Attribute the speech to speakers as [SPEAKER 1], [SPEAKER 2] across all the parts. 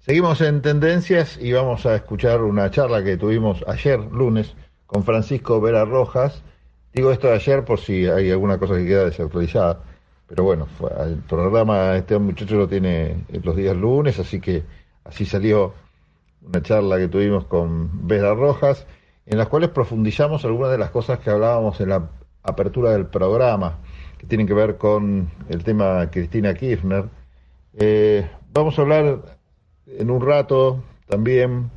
[SPEAKER 1] Seguimos en tendencias y vamos a escuchar una charla que tuvimos ayer, lunes, con Francisco Vera Rojas. Digo esto de ayer por si hay alguna cosa que queda desactualizada. Pero bueno, el programa, este muchacho lo tiene los días lunes, así que así salió una charla que tuvimos con Vera Rojas, en las cuales profundizamos algunas de las cosas que hablábamos en la apertura del programa, que tienen que ver con el tema Cristina Kirchner. Eh, vamos a hablar en un rato también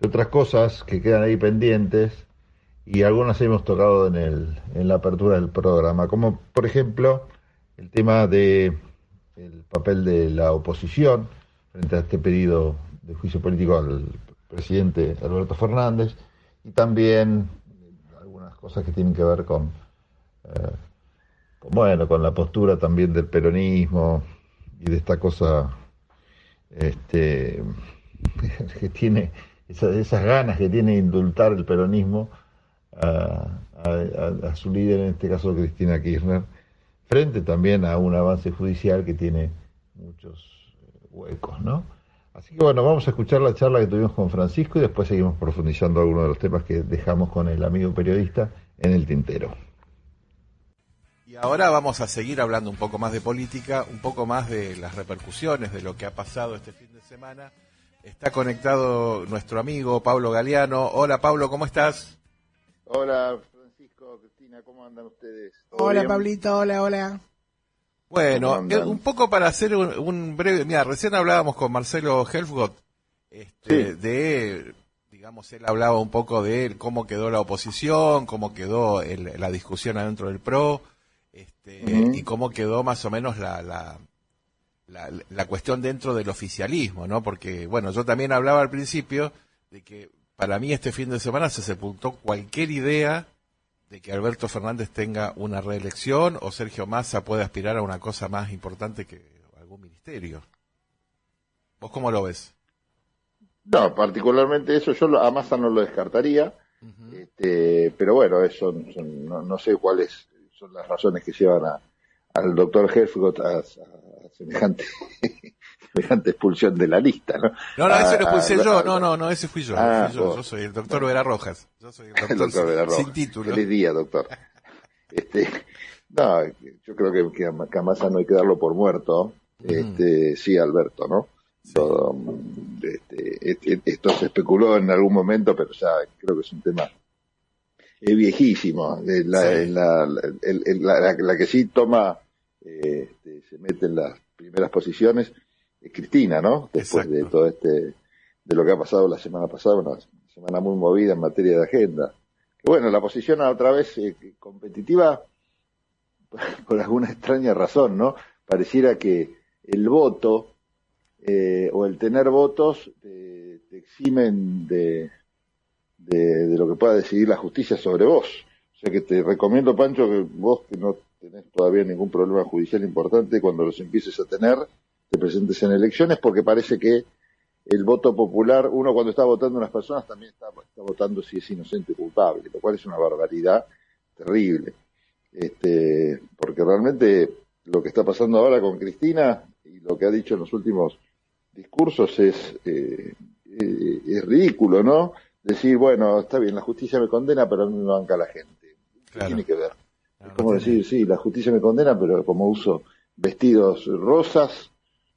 [SPEAKER 1] de otras cosas que quedan ahí pendientes y algunas hemos tocado en, el, en la apertura del programa, como por ejemplo el tema de el papel de la oposición frente a este pedido de juicio político al presidente Alberto Fernández y también algunas cosas que tienen que ver con, eh, bueno con la postura también del peronismo y de esta cosa este, que tiene esas, ganas que tiene de indultar el peronismo a, su líder, en este caso Cristina Kirchner, frente también a un avance judicial que tiene muchos huecos, ¿no? Así que bueno, vamos a escuchar la charla que tuvimos con Francisco y después seguimos profundizando algunos de los temas que dejamos con el amigo periodista en el tintero.
[SPEAKER 2] Y ahora vamos a seguir hablando un poco más de política, un poco más de las repercusiones de lo que ha pasado este fin de semana. Está conectado nuestro amigo Pablo Galeano. Hola Pablo, ¿cómo estás?
[SPEAKER 3] Hola Francisco, Cristina, ¿cómo andan ustedes?
[SPEAKER 4] Hola Pablito, hola, hola.
[SPEAKER 2] Bueno, eh, un poco para hacer un, breve, mira, recién hablábamos con Marcelo Helfgott este, de, digamos, él hablaba un poco de cómo quedó la oposición, cómo quedó la discusión adentro del PRO este, y cómo quedó más o menos la, la, la, cuestión dentro del oficialismo, ¿no? Porque, bueno, yo también hablaba al principio de que para mí este fin de semana se sepultó cualquier idea de que Alberto Fernández tenga una reelección o Sergio Massa pueda aspirar a una cosa más importante que algún ministerio. ¿Vos cómo lo ves?
[SPEAKER 3] No, particularmente eso yo a Massa no lo descartaría, este, pero bueno, eso no, no, sé cuáles son las razones que llevan a, al doctor Helfgott a, semejante, semejante expulsión de la lista, ¿no?
[SPEAKER 2] No, no, ese lo expulsé yo, no, no, no, ese fui yo, ah, yo, soy el doctor Vera Rojas, yo soy el doctor, Vera Rojas. sin título.
[SPEAKER 3] Feliz día, doctor. Este, no, yo creo que, que, a Massa no hay que darlo por muerto, este, sí, Alberto, ¿no? Todo, este, este, esto se especuló en algún momento, pero ya creo que es un tema es viejísimo. La, la, la, la, que sí toma, eh, este, se mete en las primeras posiciones es Cristina, ¿no? Después de todo este, de lo que ha pasado la semana pasada, una semana muy movida en materia de agenda. Que bueno, la posición otra vez eh, competitiva por alguna extraña razón, ¿no? Pareciera que el voto eh, o el tener votos te eximen de, de, lo que pueda decidir la justicia sobre vos. O sea que te recomiendo, Pancho, que vos que no tenés todavía ningún problema judicial importante, cuando los empieces a tener, te presentes en elecciones, porque parece que el voto popular, uno cuando está votando unas personas también está, votando si es inocente o culpable, lo cual es una barbaridad terrible. Este, porque realmente lo que está pasando ahora con Cristina y lo que ha dicho en los últimos discursos es, eh, eh, es ridículo, ¿no? Decir, bueno, está bien, la justicia me condena, pero a mí me banca la gente. ¿Qué tiene que ver? es como decir, sí, la justicia me condena, pero como uso vestidos rosas,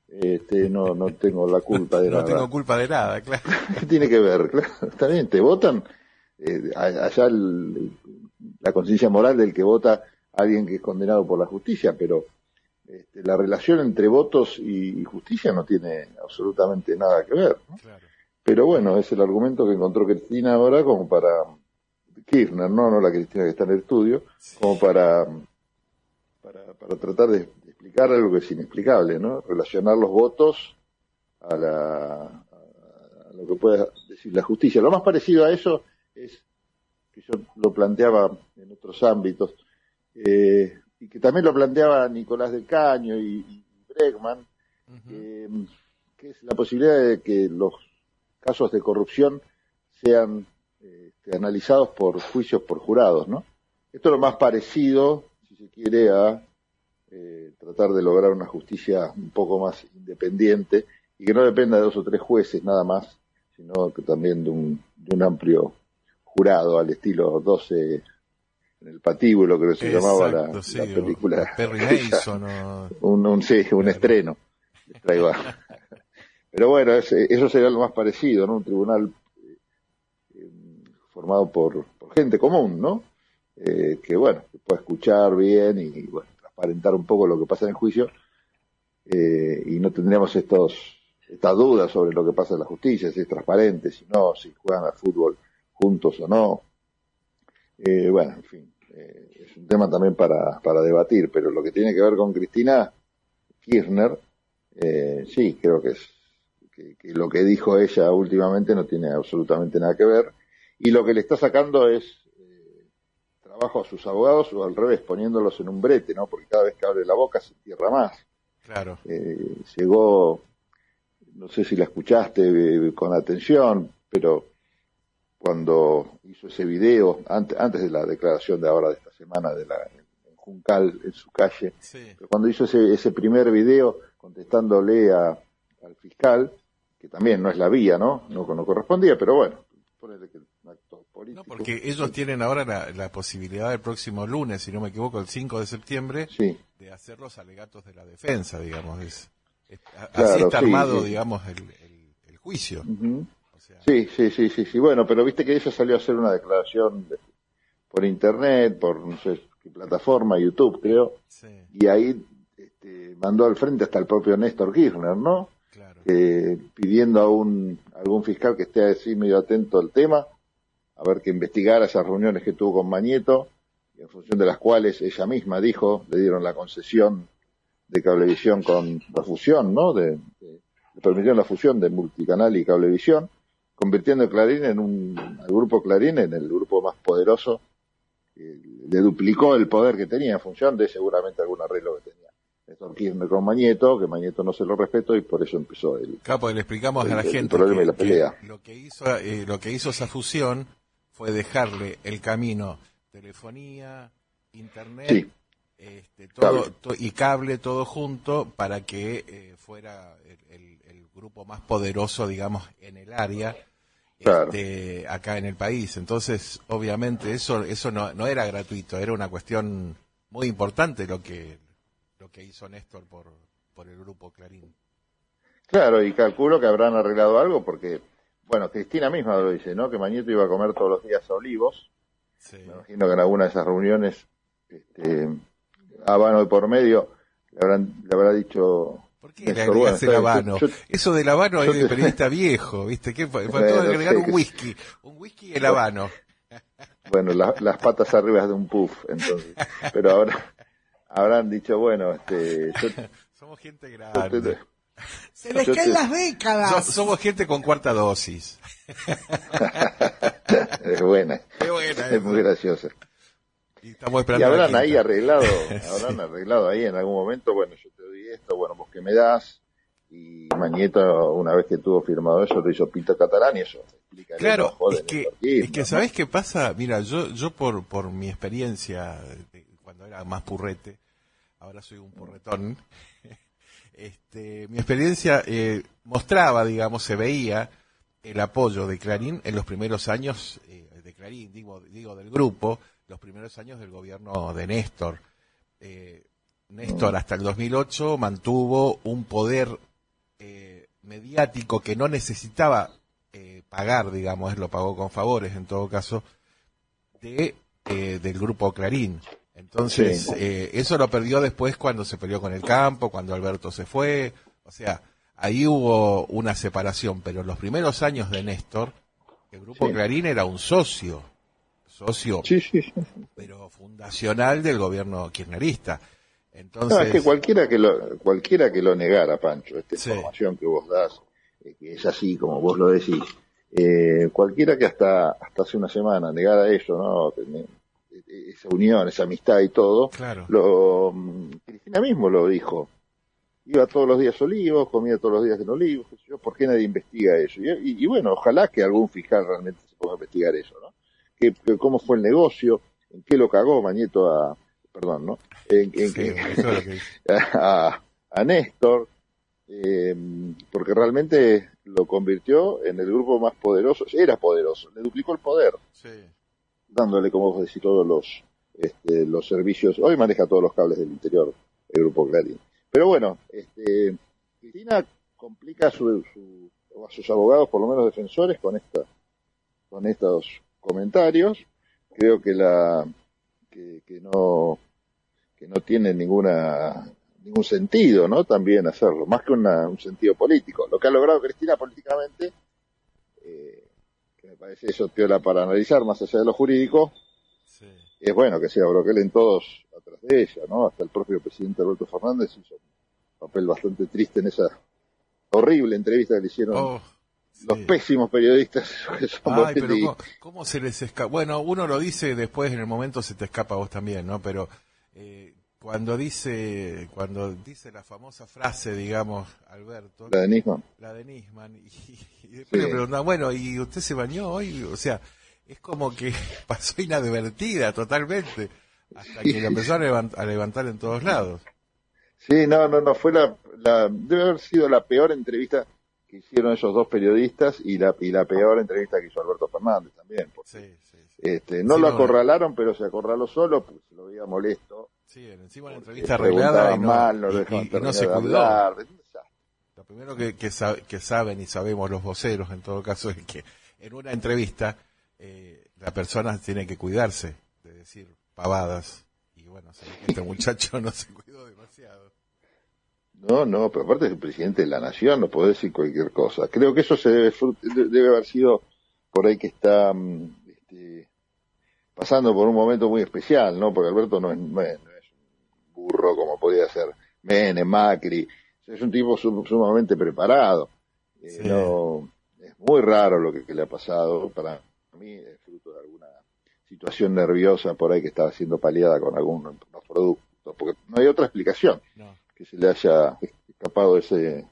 [SPEAKER 3] este, no, no tengo la culpa de nada.
[SPEAKER 2] No tengo culpa de nada, claro.
[SPEAKER 3] ¿Qué tiene que ver? Claro, está bien, te votan. Eh, allá la conciencia moral del que vota a alguien que es condenado por la justicia, pero este, la relación entre votos y, justicia no tiene absolutamente nada que ver. ¿no? Claro. Pero bueno, es el argumento que encontró Cristina ahora como para Kirchner, no, no la Cristina que está en el estudio, como para, para, para tratar de explicar algo que es inexplicable, ¿no? Relacionar los votos a, la, a lo que puede decir la justicia. Lo más parecido a eso es que yo lo planteaba en otros ámbitos, eh, y que también lo planteaba Nicolás del Caño y, Bregman, eh, que es la posibilidad de que los casos de corrupción sean este, analizados por juicios por jurados, ¿no? Esto es lo más parecido, si se quiere, a eh, tratar de lograr una justicia un poco más independiente y que no dependa de dos o tres jueces nada más, sino que también de un, de un amplio jurado al estilo 12 en el patíbulo, que se llamaba la, película.
[SPEAKER 2] Perry Mason.
[SPEAKER 3] un, un, sí, un estreno. Pero bueno, eso sería lo más parecido, ¿no? Un tribunal eh, formado por, gente común, ¿no? Eh, que bueno, que pueda escuchar bien y, bueno, transparentar un poco lo que pasa en el juicio eh, y no tendríamos estos estas dudas sobre lo que pasa en la justicia, si es transparente, si no, si juegan al fútbol juntos o no. bueno, en fin, es un tema también para, para debatir, pero lo que tiene que ver con Cristina Kirchner, eh, sí, creo que, es, que, lo que dijo ella últimamente no tiene absolutamente nada que ver. Y lo que le está sacando es eh, trabajo a sus abogados o al revés, poniéndolos en un brete, ¿no? Porque cada vez que abre la boca se entierra más.
[SPEAKER 2] Claro.
[SPEAKER 3] Eh, llegó, no sé si la escuchaste eh, con atención, pero cuando hizo ese video, antes, antes de la declaración de ahora de esta semana de la en Juncal, en su calle, cuando hizo ese, ese primer video, contestándole a, al fiscal, que también no es la vía, ¿no? No, no correspondía, pero bueno, que
[SPEAKER 2] acto político. No, porque ellos tienen ahora la, posibilidad el próximo lunes, si no me equivoco, el 5 de septiembre, de hacer los alegatos de la defensa, digamos. Es, así está armado, digamos, el, juicio.
[SPEAKER 3] Sí, sí, sí, sí, sí. Bueno, pero viste que ella salió a hacer una declaración por internet, por no sé qué plataforma, YouTube, creo. Y ahí este, mandó al frente hasta el propio Néstor Kirchner, ¿no? Eh, pidiendo a, un, algún fiscal que esté así medio atento al tema, a ver que investigara esas reuniones que tuvo con Mañeto, en función de las cuales ella misma dijo, le dieron la concesión de cablevisión con la fusión, ¿no? De, le permitieron la fusión de multicanal y cablevisión, convirtiendo Clarín en un, al grupo Clarín en el grupo más poderoso, le duplicó el poder que tenía en función de seguramente algún arreglo que tenía Néstor Kirchner con Mañeto, que Mañeto no se lo respetó y por eso empezó el.
[SPEAKER 2] Capo, le explicamos a la gente
[SPEAKER 3] que,
[SPEAKER 2] lo que hizo eh, lo que hizo esa fusión fue dejarle el camino telefonía, internet, este, todo, y cable todo junto para que eh, fuera el, grupo más poderoso, digamos, en el área. Este, acá en el país. Entonces, obviamente, eso, eso no, no era gratuito, era una cuestión muy importante lo que, lo que hizo Néstor por, por el grupo Clarín.
[SPEAKER 3] Claro, y calculo que habrán arreglado algo porque, bueno, Cristina misma lo dice, ¿no? Que Mañeto iba a comer todos los días Olivos. Me imagino que en alguna de esas reuniones, este, Habano de por medio, le, habrán, le habrá dicho...
[SPEAKER 2] ¿Por qué le agregas el habano? Eso del habano es de periodista viejo, ¿viste? ¿Qué fue? agregar un whisky. Un whisky y el habano.
[SPEAKER 3] Bueno, las patas arriba de un puff, entonces. Pero ahora, habrán dicho, bueno, este...
[SPEAKER 2] somos gente grande.
[SPEAKER 4] Se les caen las décadas.
[SPEAKER 2] somos gente con cuarta dosis.
[SPEAKER 3] es buena. Es, muy graciosa. Y, estamos esperando y habrán ahí arreglado, habrán arreglado ahí en algún momento, bueno, yo te doy esto, bueno, vos que me das, y Mañeto, una vez que tuvo firmado eso, lo hizo Pito Catalán y eso
[SPEAKER 2] explica Claro, es que, es que ¿sabés qué pasa? Mira, yo, yo por, por mi experiencia era más purrete, ahora soy un purretón, este, mi experiencia eh, mostraba, digamos, se veía el apoyo de Clarín en los primeros años, eh, de Clarín, digo, digo, del grupo, los primeros años del gobierno de Néstor. Eh, Néstor hasta el 2008 mantuvo un poder mediático que no necesitaba pagar, digamos, lo pagó con favores en todo caso, de, del grupo Clarín. Entonces, eh, eso lo perdió después cuando se peleó con el campo, cuando Alberto se fue. O sea, ahí hubo una separación, pero en los primeros años de Néstor, el grupo Clarín era un socio, socio, pero fundacional del gobierno kirchnerista. Entonces,
[SPEAKER 3] es que cualquiera que lo, cualquiera que lo negara, Pancho, esta información que vos das, eh, que es así como vos lo decís, eh, cualquiera que hasta, hasta hace una semana negara eso, ¿no? Esa unión, esa amistad y todo,
[SPEAKER 2] claro.
[SPEAKER 3] lo, Cristina mismo lo dijo. Iba todos los días a Olivos, comía todos los días en Olivos, yo, ¿por qué nadie investiga eso? Y, bueno, ojalá que algún fiscal realmente se ponga a investigar eso, ¿no? Que, cómo fue el negocio, en qué lo cagó Mañeto a, perdón, ¿no? En, a, a, Néstor, eh, porque realmente lo convirtió en el grupo más poderoso, era poderoso, le duplicó el poder, dándole, como vos decís, todos los, este, los servicios, hoy maneja todos los cables del interior, el grupo Clarín. Pero bueno, este, Cristina complica a sus abogados, por lo menos defensores, con esta, con estos comentarios. Creo que la que, que no que no tiene ninguna ningún sentido, ¿no? También hacerlo, más que un sentido político. Lo que ha logrado Cristina políticamente, eh, parece eso piola para analizar, más allá de lo jurídico, es bueno que se abroquelen todos atrás de ella, ¿no? Hasta el propio presidente Alberto Fernández hizo un papel bastante triste en esa horrible entrevista que le hicieron oh, los pésimos periodistas
[SPEAKER 2] Ay, pero ¿cómo, se les escapa? Bueno, uno lo dice después, en el momento se te escapa a vos también, ¿no? Pero eh, cuando dice cuando dice la famosa frase, digamos, Alberto.
[SPEAKER 3] La de Nisman.
[SPEAKER 2] La de Nisman. Y, después le preguntan, bueno, ¿y usted se bañó hoy? O sea, es como que pasó inadvertida totalmente, hasta que la empezó a, levantar en todos lados.
[SPEAKER 3] Sí, no, no, no, fue la, la, debe haber sido la peor entrevista que hicieron esos dos periodistas y la, y la peor entrevista que hizo Alberto Fernández también. sí, sí, Este, no lo acorralaron, pero se acorraló solo, porque se lo veía molesto
[SPEAKER 2] Sí, encima la entrevista arreglada y no,
[SPEAKER 3] mal, no,
[SPEAKER 2] y, se cuidó. Lo primero que, que, saben y sabemos los voceros, en todo caso, es que en una entrevista eh, la persona tiene que cuidarse de decir pavadas. Y bueno, este muchacho no se cuidó demasiado.
[SPEAKER 3] No, no, pero aparte es el presidente de la nación, no puede decir cualquier cosa. Creo que eso se debe, debe haber sido por ahí que está mm, este, pasando por un momento muy especial, ¿no? Porque Alberto no es, no es burro como podía ser Menem, Macri. Es un tipo sumamente preparado. Eh, no, es muy raro lo que, le ha pasado. Para mí es fruto de alguna situación nerviosa por ahí que estaba siendo paliada con algunos productos. Porque no hay otra explicación que se le haya escapado ese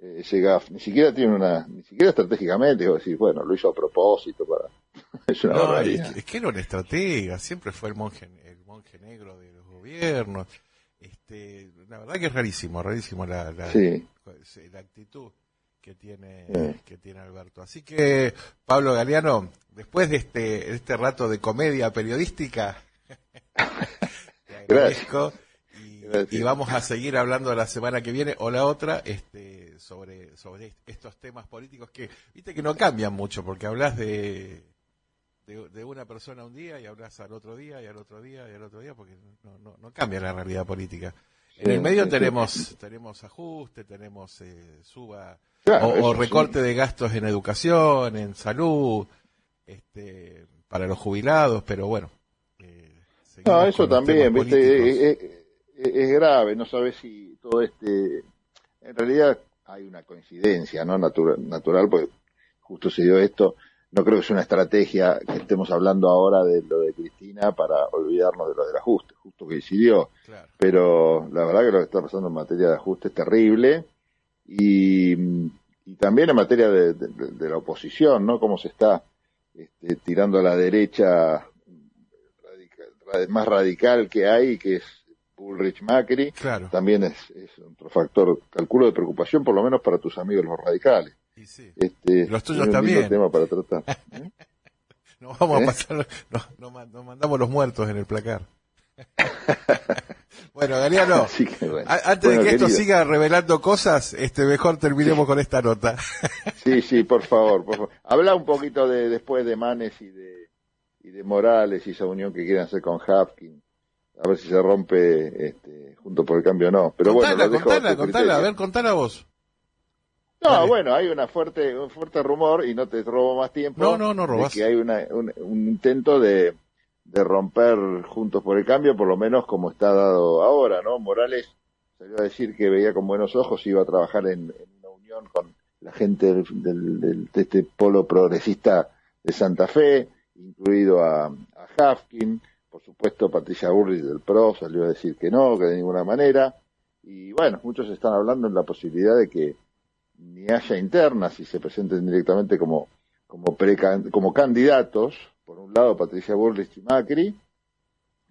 [SPEAKER 3] ese gaf ni siquiera tiene una ni siquiera estratégicamente es decir bueno lo hizo a propósito para
[SPEAKER 2] es una es, que, era una estratega siempre fue el monje el monje negro de gobiernos. Este, la verdad que es rarísimo, rarísimo la, la, actitud que tiene, que tiene Alberto. Así que, Pablo Galeano, después de este, este rato de comedia periodística, te agradezco. Y, vamos a seguir hablando la semana que viene o la otra este, sobre, sobre estos temas políticos que, viste que no cambian mucho, porque hablas de de, una persona un día y hablas al otro día y al otro día y al otro día porque no, no, cambia la realidad política. En el medio tenemos tenemos ajuste, tenemos eh, suba o, recorte de gastos en educación, en salud, este, para los jubilados, pero bueno.
[SPEAKER 3] Eh, no, eso también, viste, es, grave, no sabes si todo este, en realidad hay una coincidencia, no natural, natural, porque justo se dio esto no creo que sea una estrategia que estemos hablando ahora de lo de Cristina para olvidarnos de lo del ajuste, justo que decidió. Pero la verdad que lo que está pasando en materia de ajuste es terrible y, también en materia de, la oposición, ¿no? Cómo se está este, tirando a la derecha más radical que hay, que es Bullrich Macri. También es, es otro factor, calculo, de preocupación, por lo menos para tus amigos los radicales.
[SPEAKER 2] Este, los tuyos también.
[SPEAKER 3] tema para tratar.
[SPEAKER 2] ¿eh? nos vamos a ¿Eh? pasar, nos, mandamos los muertos en el placar. bueno, Galeano, antes de que esto siga revelando cosas, este mejor terminemos con esta nota.
[SPEAKER 3] sí, sí, por favor, por favor. Habla un poquito de después de Manes y de y de Morales y esa unión que quieren hacer con Hapkin. A ver si se rompe este, junto por el cambio o no. Pero
[SPEAKER 2] bueno, contala, contala, a ver, contala vos.
[SPEAKER 3] No, bueno, hay una fuerte, un fuerte rumor, y no te robo más tiempo,
[SPEAKER 2] no, no, no robas.
[SPEAKER 3] que hay una, un, intento de, de romper Juntos por el Cambio, por lo menos como está dado ahora, ¿no? Morales salió a decir que veía con buenos ojos y iba a trabajar en, una unión con la gente del, de este polo progresista de Santa Fe, incluido a, a Hafkin, por supuesto Patricia Burris del PRO salió a decir que no, que de ninguna manera, y bueno, muchos están hablando en la posibilidad de que ni haya internas y se presenten directamente como, como, como candidatos, por un lado Patricia Burris y Macri,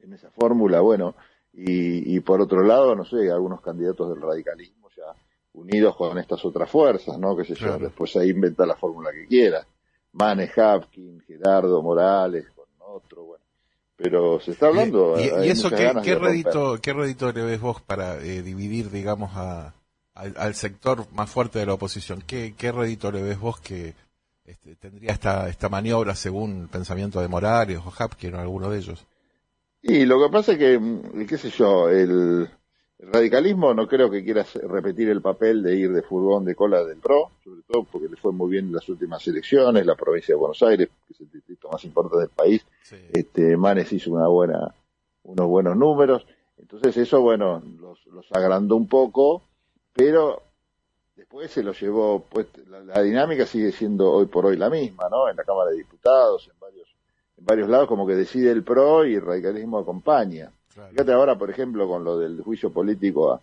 [SPEAKER 3] en esa fórmula, bueno, y, y por otro lado, no sé, algunos candidatos del radicalismo ya unidos con estas otras fuerzas, ¿no? Que se yo, después ahí inventa la fórmula que quiera. Mane Hapkin, Gerardo Morales, con otro, bueno. Pero se está hablando.
[SPEAKER 2] ¿Y, eso qué, qué redito, qué redito le ves vos para eh, dividir, digamos, a, al, sector más fuerte de la oposición? ¿Qué, qué redito le ves vos que este, tendría esta, esta maniobra según el pensamiento de Morales o Hapkin o alguno de ellos?
[SPEAKER 3] Y lo que pasa es que, mm, qué sé yo, el, el radicalismo no creo que quiera repetir el papel de ir de furgón de cola del PRO, sobre todo porque le fue muy bien en las últimas elecciones, la provincia de Buenos Aires, que es el distrito más importante del país, este, Manes hizo una buena, unos buenos números, entonces eso, bueno, los, los agrandó un poco, pero después se lo llevó, pues la, la, dinámica sigue siendo hoy por hoy la misma, ¿no? En la Cámara de Diputados, en varios, en varios lados, como que decide el PRO y el radicalismo acompaña. Fíjate ahora, por ejemplo, con lo del juicio político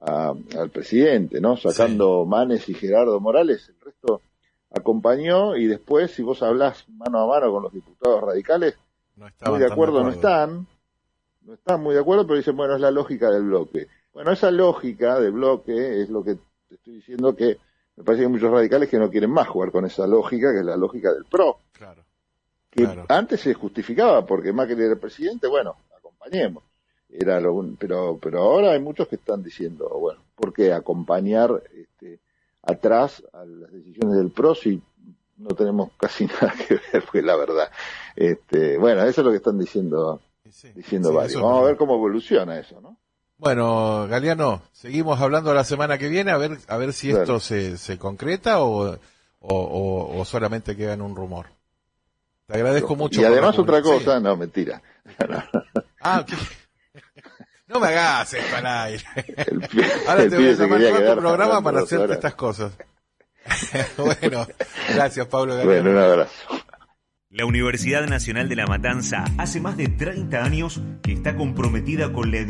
[SPEAKER 3] al presidente, ¿no? Sacando Manes y Gerardo Morales, el resto acompañó y después, si vos hablás mano a mano con los diputados radicales, no muy de acuerdo, no están, no están muy de acuerdo, pero dicen, bueno, es la lógica del bloque. Bueno, esa lógica del bloque es lo que te estoy diciendo que me parece que hay muchos radicales que no quieren más jugar con esa lógica, que es la lógica del PRO.
[SPEAKER 2] Claro.
[SPEAKER 3] Que antes se justificaba porque Macri era el presidente, bueno, acompañemos. Era lo pero pero ahora hay muchos que están diciendo bueno por qué acompañar este, atrás a las decisiones del PRO si no tenemos casi nada que ver fue la verdad este bueno eso es lo que están diciendo diciendo varios. vamos a ver cómo evoluciona eso no
[SPEAKER 2] bueno Galeano seguimos hablando la semana que viene a ver a ver si esto se, se concreta o, o, o, solamente queda en un rumor te agradezco mucho
[SPEAKER 3] y además otra cosa no mentira
[SPEAKER 2] ah no me hagas esto al aire. Ahora te voy a llamar a tu programa para hacerte estas cosas. bueno, gracias Pablo.
[SPEAKER 3] Bueno, un abrazo.
[SPEAKER 5] La Universidad Nacional de La Matanza hace más de 30 años que está comprometida con la educación